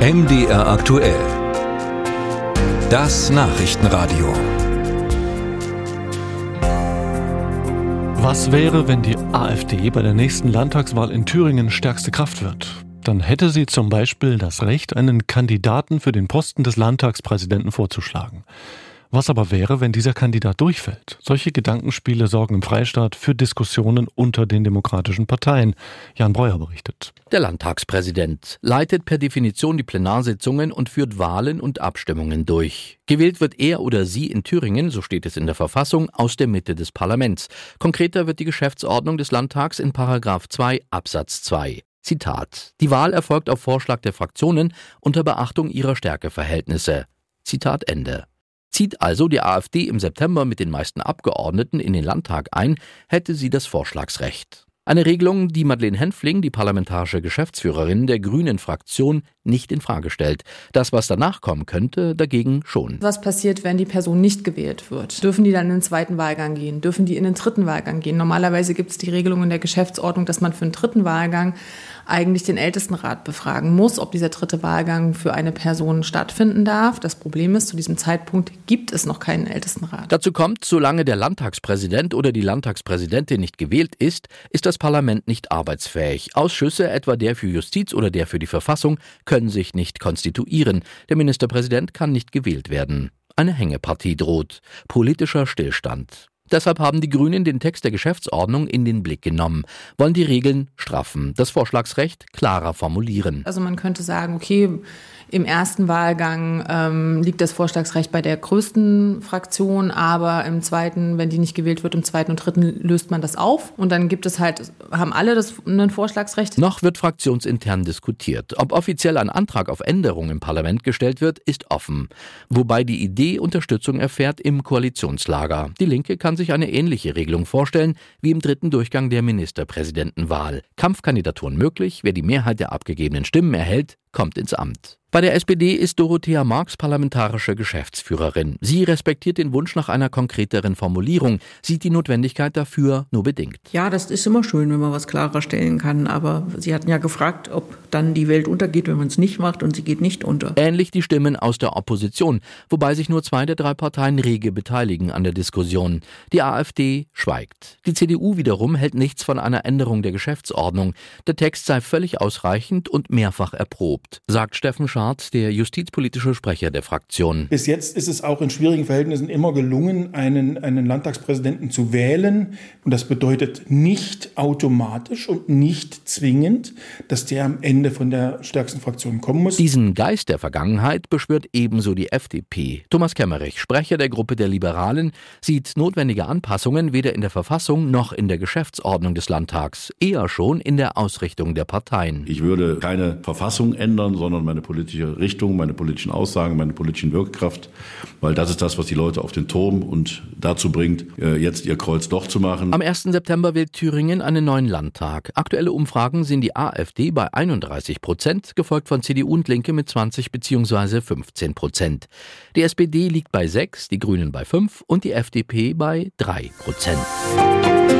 MDR aktuell. Das Nachrichtenradio. Was wäre, wenn die AfD bei der nächsten Landtagswahl in Thüringen stärkste Kraft wird? Dann hätte sie zum Beispiel das Recht, einen Kandidaten für den Posten des Landtagspräsidenten vorzuschlagen. Was aber wäre, wenn dieser Kandidat durchfällt? Solche Gedankenspiele sorgen im Freistaat für Diskussionen unter den demokratischen Parteien. Jan Breuer berichtet. Der Landtagspräsident leitet per Definition die Plenarsitzungen und führt Wahlen und Abstimmungen durch. Gewählt wird er oder sie in Thüringen, so steht es in der Verfassung, aus der Mitte des Parlaments. Konkreter wird die Geschäftsordnung des Landtags in Paragraph 2 Absatz 2. Zitat. Die Wahl erfolgt auf Vorschlag der Fraktionen unter Beachtung ihrer Stärkeverhältnisse. Zitat Ende. Zieht also die AfD im September mit den meisten Abgeordneten in den Landtag ein, hätte sie das Vorschlagsrecht. Eine Regelung, die Madeleine Henfling, die parlamentarische Geschäftsführerin der Grünen Fraktion, nicht in Frage stellt. Das, was danach kommen könnte, dagegen schon. Was passiert, wenn die Person nicht gewählt wird? Dürfen die dann in den zweiten Wahlgang gehen? Dürfen die in den dritten Wahlgang gehen? Normalerweise gibt es die Regelung in der Geschäftsordnung, dass man für den dritten Wahlgang eigentlich den Ältestenrat befragen muss, ob dieser dritte Wahlgang für eine Person stattfinden darf. Das Problem ist, zu diesem Zeitpunkt gibt es noch keinen Ältestenrat. Dazu kommt, solange der Landtagspräsident oder die Landtagspräsidentin nicht gewählt ist, ist das Parlament nicht arbeitsfähig. Ausschüsse, etwa der für Justiz oder der für die Verfassung, können sich nicht konstituieren. Der Ministerpräsident kann nicht gewählt werden. Eine Hängepartie droht. Politischer Stillstand. Deshalb haben die Grünen den Text der Geschäftsordnung in den Blick genommen, wollen die Regeln straffen, das Vorschlagsrecht klarer formulieren. Also man könnte sagen, okay, im ersten Wahlgang ähm, liegt das Vorschlagsrecht bei der größten Fraktion, aber im zweiten, wenn die nicht gewählt wird, im zweiten und dritten löst man das auf und dann gibt es halt, haben alle das ein Vorschlagsrecht. Noch wird fraktionsintern diskutiert. Ob offiziell ein Antrag auf Änderung im Parlament gestellt wird, ist offen. Wobei die Idee Unterstützung erfährt im Koalitionslager. Die Linke kann sich eine ähnliche Regelung vorstellen wie im dritten Durchgang der Ministerpräsidentenwahl. Kampfkandidaturen möglich, wer die Mehrheit der abgegebenen Stimmen erhält, kommt ins Amt. Bei der SPD ist Dorothea Marx parlamentarische Geschäftsführerin. Sie respektiert den Wunsch nach einer konkreteren Formulierung, sieht die Notwendigkeit dafür nur bedingt. Ja, das ist immer schön, wenn man was klarer stellen kann. Aber Sie hatten ja gefragt, ob dann die Welt untergeht, wenn man es nicht macht, und sie geht nicht unter. Ähnlich die Stimmen aus der Opposition, wobei sich nur zwei der drei Parteien rege beteiligen an der Diskussion. Die AfD schweigt. Die CDU wiederum hält nichts von einer Änderung der Geschäftsordnung. Der Text sei völlig ausreichend und mehrfach erprobt, sagt Steffen Schardt, der justizpolitische Sprecher der Fraktion. Bis jetzt ist es auch in schwierigen Verhältnissen immer gelungen, einen, einen Landtagspräsidenten zu wählen. Und das bedeutet nicht automatisch und nicht zwingend, dass der am Ende von der stärksten Fraktion kommen muss. Diesen Geist der Vergangenheit beschwört ebenso die FDP. Thomas Kemmerich, Sprecher der Gruppe der Liberalen, sieht notwendige Anpassungen weder in der Verfassung noch in der Geschäftsordnung des Landtags, eher schon in der Ausrichtung der Parteien. Ich würde keine Verfassung ändern, sondern meine politische politische Richtung, meine politischen Aussagen, meine politischen Wirkkraft, weil das ist das, was die Leute auf den Turm und dazu bringt, äh, jetzt ihr Kreuz doch zu machen. Am 1. September wählt Thüringen einen neuen Landtag. Aktuelle Umfragen sehen die AfD bei 31 Prozent, gefolgt von CDU und Linke mit 20 bzw. 15 Prozent. Die SPD liegt bei 6, die Grünen bei 5 und die FDP bei 3 Prozent.